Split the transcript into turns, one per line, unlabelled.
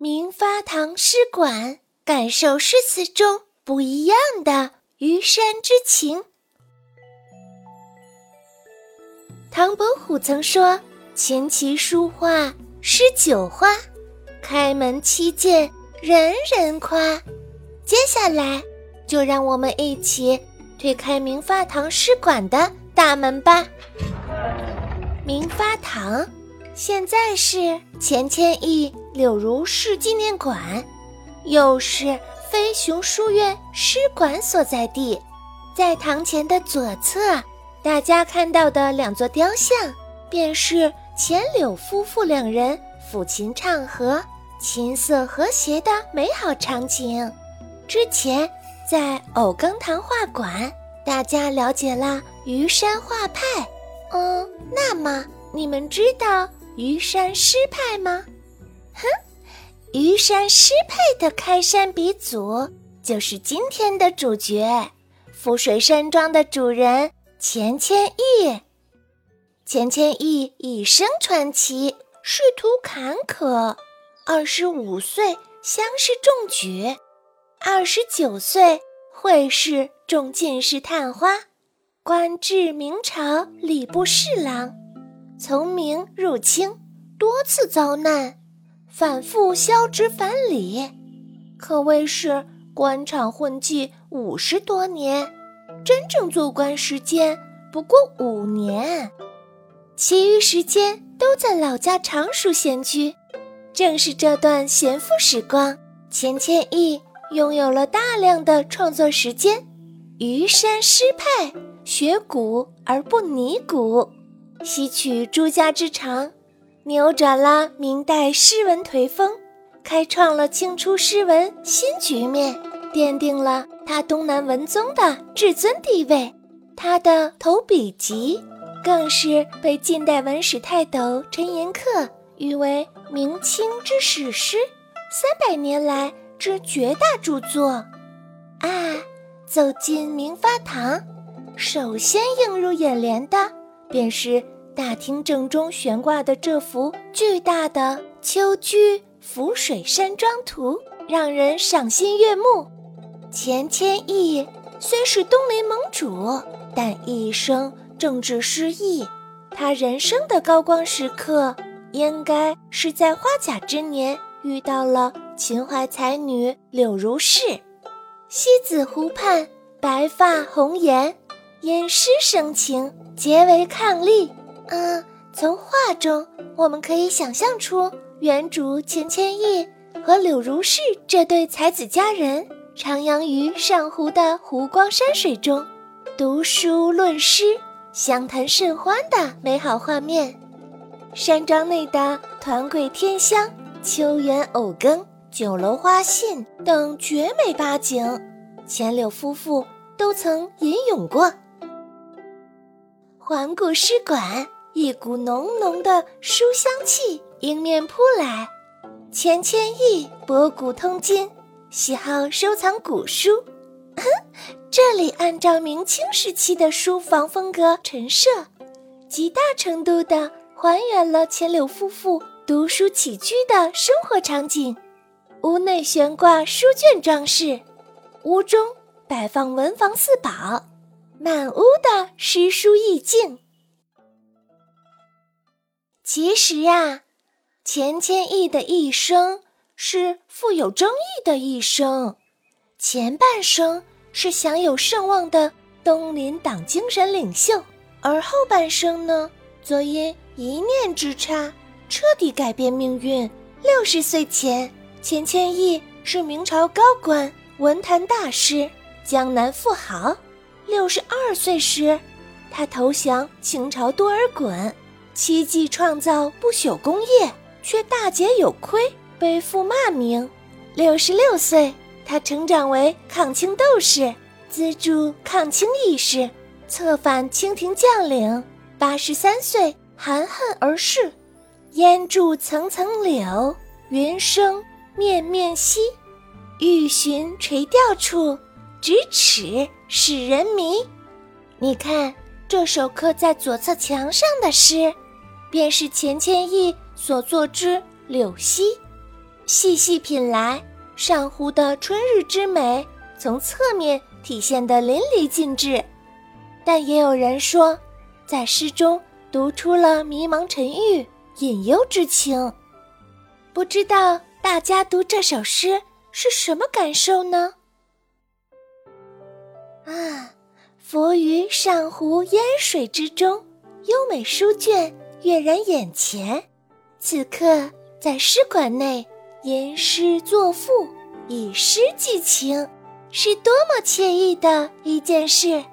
明发堂诗馆，感受诗词中不一样的虞山之情。唐伯虎曾说：“琴棋书画诗酒花，开门七件人人夸。”接下来，就让我们一起推开明发堂诗馆的大门吧。明发堂。现在是钱谦益柳如是纪念馆，又是飞熊书院诗馆所在地。在堂前的左侧，大家看到的两座雕像，便是钱柳夫妇两人抚琴唱和、琴瑟和谐的美好场景。之前在藕羹堂画馆，大家了解了虞山画派。嗯，那么你们知道？虞山诗派吗？哼，虞山诗派的开山鼻祖就是今天的主角——富水山庄的主人钱谦益。钱谦益一生传奇，仕途坎坷。二十五岁乡试中举，二十九岁会试中进士探花，官至明朝礼部侍郎。从明入清，多次遭难，反复削职反礼，可谓是官场混迹五十多年，真正做官时间不过五年，其余时间都在老家常熟闲居。正是这段闲赋时光，钱谦益拥有了大量的创作时间。虞山诗派，学古而不泥古。吸取诸家之长，扭转了明代诗文颓风，开创了清初诗文新局面，奠定了他东南文宗的至尊地位。他的投笔集更是被近代文史泰斗陈寅恪誉为明清之史诗，三百年来之绝大著作。啊，走进明发堂，首先映入眼帘的。便是大厅正中悬挂的这幅巨大的《秋居涪水山庄图》，让人赏心悦目。钱谦益虽是东林盟主，但一生政治失意。他人生的高光时刻，应该是在花甲之年遇到了秦淮才女柳如是。西子湖畔，白发红颜，因诗生情。结为伉俪。嗯，从画中我们可以想象出原主钱谦益和柳如是这对才子佳人徜徉于上湖的湖光山水中，读书论诗、相谈甚欢的美好画面。山庄内的团桂天香、秋园藕羹、酒楼花信等绝美八景，钱柳夫妇都曾吟咏过。环顾诗馆，一股浓浓的书香气迎面扑来。钱谦益博古通今，喜好收藏古书。这里按照明清时期的书房风格陈设，极大程度地还原了钱柳夫妇读书起居的生活场景。屋内悬挂书卷装饰，屋中摆放文房四宝。满屋的诗书意境。其实啊，钱谦益的一生是富有争议的一生。前半生是享有盛望的东林党精神领袖，而后半生呢，则因一念之差彻底改变命运。六十岁前，钱谦益是明朝高官、文坛大师、江南富豪。六十二岁时，他投降清朝多尔衮，七迹创造不朽功业，却大节有亏，背负骂名。六十六岁，他成长为抗清斗士，资助抗清义士，策反清廷将领。八十三岁，含恨而逝。烟柱层层柳，云生面面兮。欲寻垂钓处。咫尺使人迷，你看这首刻在左侧墙上的诗，便是钱谦益所作之《柳溪》。细细品来，上湖的春日之美从侧面体现得淋漓尽致。但也有人说，在诗中读出了迷茫沉郁、隐忧之情。不知道大家读这首诗是什么感受呢？啊，浮于上湖烟水之中，优美书卷跃然眼前。此刻在诗馆内吟诗作赋，以诗寄情，是多么惬意的一件事。